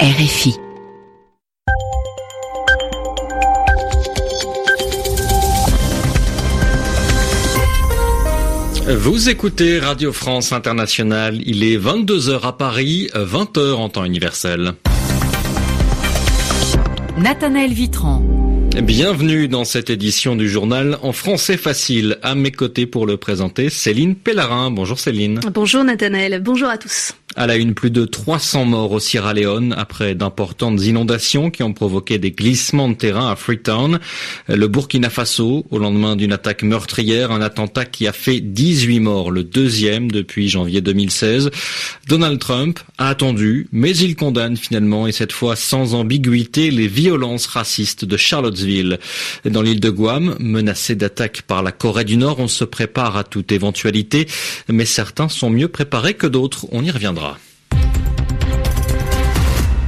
RFI. Vous écoutez Radio France Internationale, il est 22h à Paris, 20h en temps universel. Nathanaël Vitran. Bienvenue dans cette édition du journal en français facile. À mes côtés pour le présenter, Céline Pellarin. Bonjour Céline. Bonjour Nathanaël, bonjour à tous. À la une, plus de 300 morts au Sierra Leone après d'importantes inondations qui ont provoqué des glissements de terrain à Freetown. Le Burkina Faso, au lendemain d'une attaque meurtrière, un attentat qui a fait 18 morts, le deuxième depuis janvier 2016. Donald Trump a attendu, mais il condamne finalement, et cette fois sans ambiguïté, les violences racistes de Charlottesville. Dans l'île de Guam, menacée d'attaque par la Corée du Nord, on se prépare à toute éventualité, mais certains sont mieux préparés que d'autres. On y reviendra.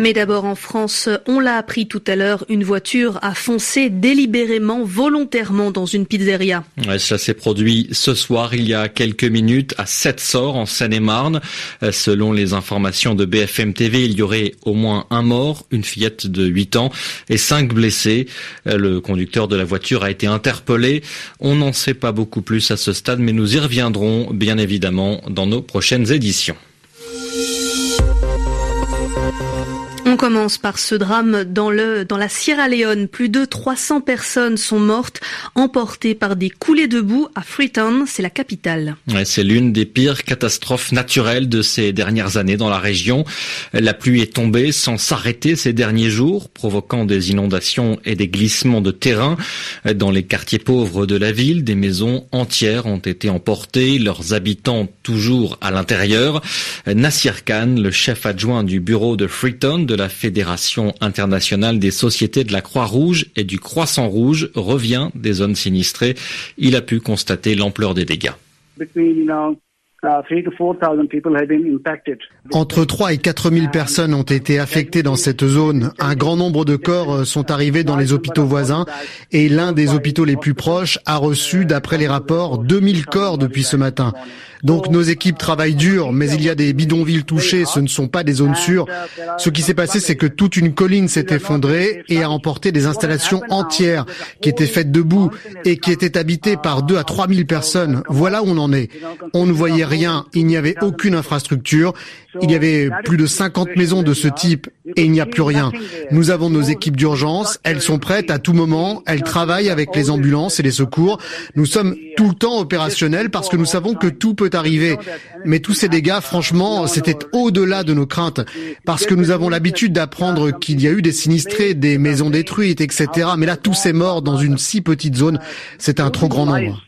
Mais d'abord en France, on l'a appris tout à l'heure, une voiture a foncé délibérément, volontairement dans une pizzeria. Ouais, ça s'est produit ce soir, il y a quelques minutes, à Sept-Sort, en Seine-et-Marne. Euh, selon les informations de BFM TV, il y aurait au moins un mort, une fillette de 8 ans et cinq blessés. Euh, le conducteur de la voiture a été interpellé. On n'en sait pas beaucoup plus à ce stade, mais nous y reviendrons bien évidemment dans nos prochaines éditions. Thank you. On commence par ce drame dans le dans la Sierra Leone. Plus de 300 personnes sont mortes, emportées par des coulées de boue à Freetown, c'est la capitale. C'est l'une des pires catastrophes naturelles de ces dernières années dans la région. La pluie est tombée sans s'arrêter ces derniers jours, provoquant des inondations et des glissements de terrain. Dans les quartiers pauvres de la ville, des maisons entières ont été emportées, leurs habitants toujours à l'intérieur. Nassir Khan, le chef adjoint du bureau de Freetown la la Fédération internationale des sociétés de la Croix-Rouge et du Croissant Rouge revient des zones sinistrées. Il a pu constater l'ampleur des dégâts. Entre 3 et 4 000 personnes ont été affectées dans cette zone. Un grand nombre de corps sont arrivés dans les hôpitaux voisins et l'un des hôpitaux les plus proches a reçu, d'après les rapports, 2000 corps depuis ce matin. Donc nos équipes travaillent dur, mais il y a des bidonvilles touchés, ce ne sont pas des zones sûres. Ce qui s'est passé, c'est que toute une colline s'est effondrée et a emporté des installations entières qui étaient faites debout et qui étaient habitées par 2 à 3 000 personnes. Voilà où on en est. On ne voyait rien, il n'y avait aucune infrastructure, il y avait plus de 50 maisons de ce type et il n'y a plus rien. Nous avons nos équipes d'urgence, elles sont prêtes à tout moment, elles travaillent avec les ambulances et les secours. Nous sommes tout le temps opérationnels parce que nous savons que tout peut arrivé. Mais tous ces dégâts, franchement, c'était au-delà de nos craintes, parce que nous avons l'habitude d'apprendre qu'il y a eu des sinistrés, des maisons détruites, etc. Mais là, tous ces morts dans une si petite zone, c'est un trop grand nombre.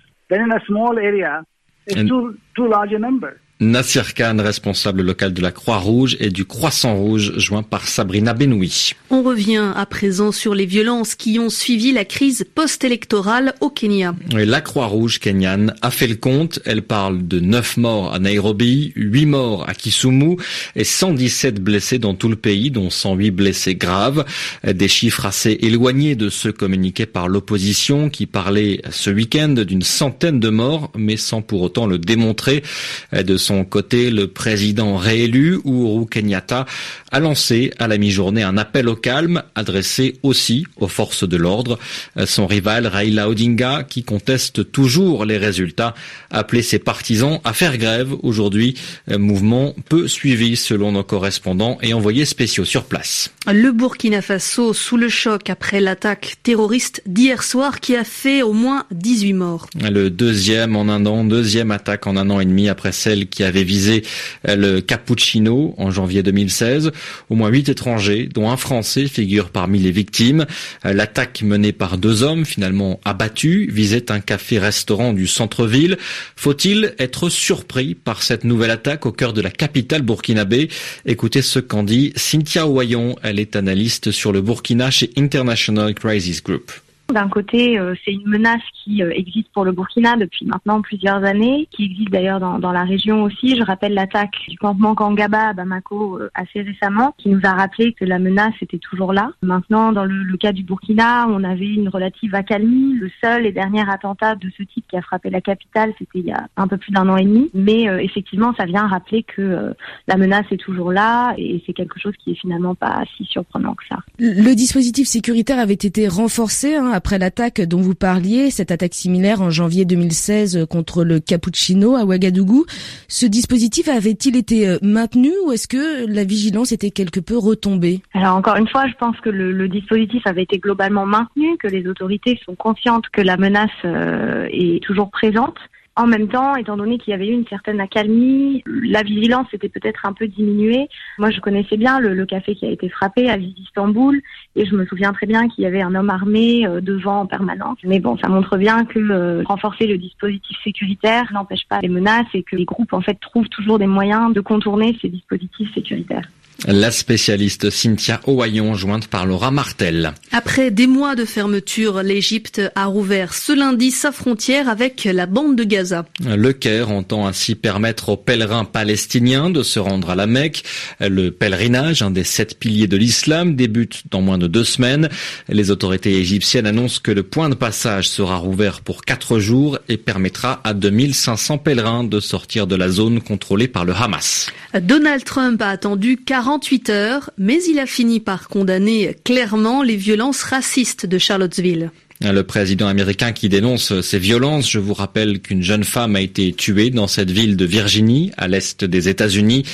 Nassir Khan, responsable local de la Croix-Rouge et du Croissant Rouge, joint par Sabrina Benoui. On revient à présent sur les violences qui ont suivi la crise post-électorale au Kenya. la Croix-Rouge kenyane a fait le compte. Elle parle de 9 morts à Nairobi, 8 morts à Kisumu et 117 blessés dans tout le pays, dont 108 blessés graves. Des chiffres assez éloignés de ceux communiqués par l'opposition qui parlait ce week-end d'une centaine de morts, mais sans pour autant le démontrer. De son côté, le président réélu, Uhuru Kenyatta, a lancé à la mi-journée un appel au calme adressé aussi aux forces de l'ordre. Son rival Raila Odinga, qui conteste toujours les résultats, a appelé ses partisans à faire grève aujourd'hui. Mouvement peu suivi selon nos correspondants et envoyés spéciaux sur place. Le Burkina Faso sous le choc après l'attaque terroriste d'hier soir qui a fait au moins 18 morts. Le deuxième en un an, deuxième attaque en un an et demi après celle qui avait visé le Cappuccino en janvier 2016. Au moins huit étrangers, dont un Français, figurent parmi les victimes. L'attaque menée par deux hommes, finalement abattus, visait un café-restaurant du centre-ville. Faut-il être surpris par cette nouvelle attaque au cœur de la capitale burkinabé? Écoutez ce qu'en dit Cynthia Ouayon. Elle est analyste sur le Burkina chez International Crisis Group. D'un côté, euh, c'est une menace qui euh, existe pour le Burkina depuis maintenant plusieurs années, qui existe d'ailleurs dans, la région aussi. Je rappelle l'attaque du campement Kangaba à Bamako euh, assez récemment, qui nous a rappelé que la menace était toujours là. Maintenant, dans le, le, cas du Burkina, on avait une relative accalmie. Le seul et dernier attentat de ce type qui a frappé la capitale, c'était il y a un peu plus d'un an et demi. Mais effectivement, ça vient rappeler que la menace est toujours là et c'est quelque chose qui est finalement pas si surprenant que ça. Le dispositif sécuritaire avait été renforcé hein, après l'attaque dont vous parliez, cette attaque similaire en janvier 2016 contre le Cappuccino à Ouagadougou. Ce dispositif avait-il été euh, maintenu ou est-ce que la vigilance était quelque peu retombée? Alors encore une fois, je pense que le, le, dispositif avait été globalement maintenu, que les autorités sont conscientes que la menace euh, est toujours présente. En même temps, étant donné qu'il y avait eu une certaine accalmie, la vigilance était peut-être un peu diminuée. Moi, je connaissais bien le, café qui a été frappé à Istanbul et je me souviens très bien qu'il y avait un homme armé euh, devant en permanence. Mais bon, ça montre bien que euh, renforcer le dispositif sécuritaire n'empêche pas les menaces et que les groupes en fait trouvent toujours des moyens de contourner ces dispositifs sécuritaires. La spécialiste Cynthia Owayon, jointe par Laura Martel. Après des mois de fermeture, l'Égypte a rouvert ce lundi sa frontière avec la bande de Gaza. Le Caire entend ainsi permettre aux pèlerins palestiniens de se rendre à la Mecque. Le pèlerinage, un des sept piliers de l'islam, débute dans moins de deux semaines. Les autorités égyptiennes annoncent que le point de passage sera rouvert pour quatre jours et permettra à 2500 pèlerins de sortir de la zone contrôlée par le Hamas. Donald Trump a attendu 48 heures, mais il a fini par condamner clairement les violences racistes de Charlottesville. Le président américain qui dénonce ces violences, je vous rappelle qu'une jeune femme a été tuée dans cette ville de Virginie, à l'est des États-Unis.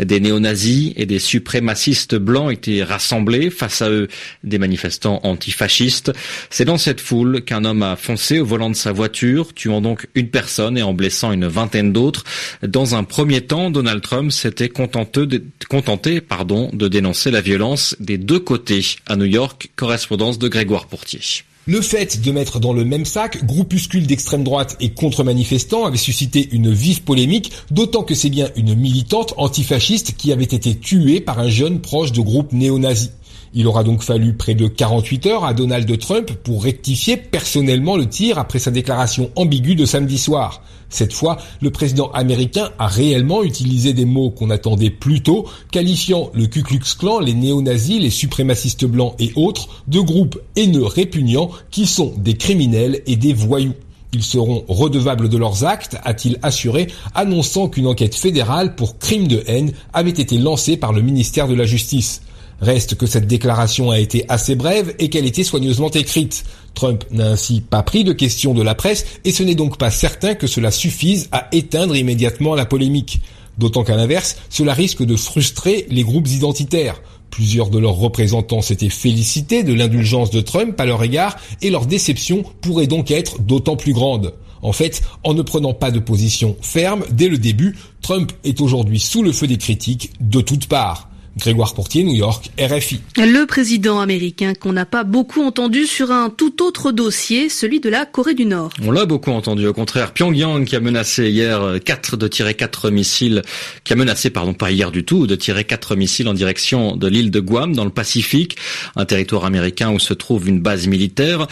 Des néo-nazis et des suprémacistes blancs étaient rassemblés, face à eux des manifestants antifascistes. C'est dans cette foule qu'un homme a foncé au volant de sa voiture, tuant donc une personne et en blessant une vingtaine d'autres. Dans un premier temps, Donald Trump s'était contenté, de, dénoncer la violence des deux côtés. À New York, correspondance de Grégoire Pourtier. Le fait de mettre dans le même sac groupuscules d'extrême droite et contre-manifestants avait suscité une vive polémique, d'autant que c'est bien une militante antifasciste qui avait été tuée par un jeune proche de groupe néo-nazi. Il aura donc fallu près de 48 heures à Donald Trump pour rectifier personnellement le tir après sa déclaration ambiguë de samedi soir. Cette fois, le président américain a réellement utilisé des mots qu'on attendait plus tôt, qualifiant le Ku Klux Klan, les néo-nazis, les suprémacistes blancs et autres de groupes haineux répugnants qui sont des criminels et des voyous. Ils seront redevables de leurs actes, a-t-il assuré, annonçant qu'une enquête fédérale pour crime de haine avait été lancée par le ministère de la Justice. Reste que cette déclaration a été assez brève et qu'elle était soigneusement écrite. Trump n'a ainsi pas pris de questions de la presse et ce n'est donc pas certain que cela suffise à éteindre immédiatement la polémique. D'autant qu'à l'inverse, cela risque de frustrer les groupes identitaires. Plusieurs de leurs représentants s'étaient félicités de l'indulgence de Trump à leur égard et leur déception pourrait donc être d'autant plus grande. En fait, en ne prenant pas de position ferme dès le début, Trump est aujourd'hui sous le feu des critiques de toutes parts. Grégoire Portier, New York, RFI. Le président américain qu'on n'a pas beaucoup entendu sur un tout autre dossier, celui de la Corée du Nord. On l'a beaucoup entendu, au contraire. Pyongyang qui a menacé hier 4 de tirer 4 missiles, qui a menacé, pardon, pas hier du tout, de tirer 4 missiles en direction de l'île de Guam dans le Pacifique, un territoire américain où se trouve une base militaire.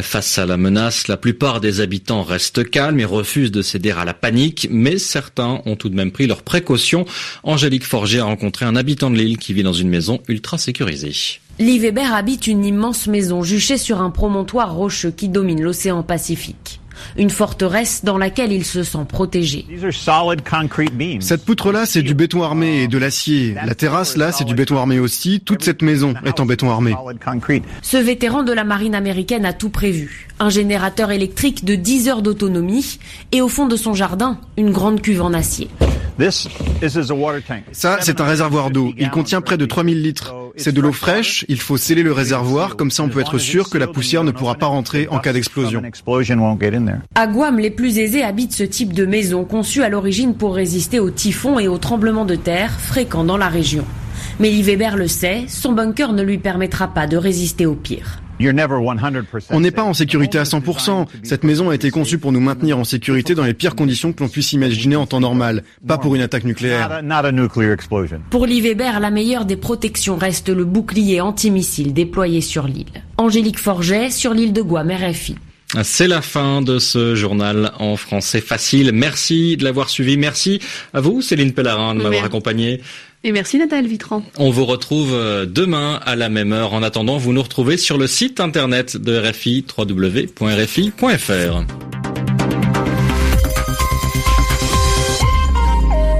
Face à la menace, la plupart des habitants restent calmes et refusent de céder à la panique, mais certains ont tout de même pris leurs précautions. Angélique Forger a rencontré un habitant de l'île qui vit dans une maison ultra sécurisée. Lee Weber habite une immense maison juchée sur un promontoire rocheux qui domine l'océan Pacifique une forteresse dans laquelle il se sent protégé. Cette poutre-là, c'est du béton armé et de l'acier. La terrasse, là, c'est du béton armé aussi. Toute cette maison est en béton armé. Ce vétéran de la marine américaine a tout prévu. Un générateur électrique de 10 heures d'autonomie et au fond de son jardin, une grande cuve en acier. Ça, c'est un réservoir d'eau. Il contient près de 3000 litres. C'est de l'eau fraîche, il faut sceller le réservoir, comme ça on peut être sûr que la poussière ne pourra pas rentrer en cas d'explosion. À Guam, les plus aisés habitent ce type de maison, conçue à l'origine pour résister aux typhons et aux tremblements de terre fréquents dans la région. Mais Weber le sait, son bunker ne lui permettra pas de résister au pire. On n'est pas en sécurité à 100%. Cette maison a été conçue pour nous maintenir en sécurité dans les pires conditions que l'on puisse imaginer en temps normal, pas pour une attaque nucléaire. Pour Lee Weber, la meilleure des protections reste le bouclier antimissile déployé sur l'île. Angélique Forget sur l'île de Guam, RFI. C'est la fin de ce journal en français facile. Merci de l'avoir suivi. Merci à vous, Céline Pellarin, de m'avoir accompagné. Et merci Nathalie Vitran. On vous retrouve euh, demain à la même heure. En attendant, vous nous retrouvez sur le site internet de RFI, www.rfi.fr.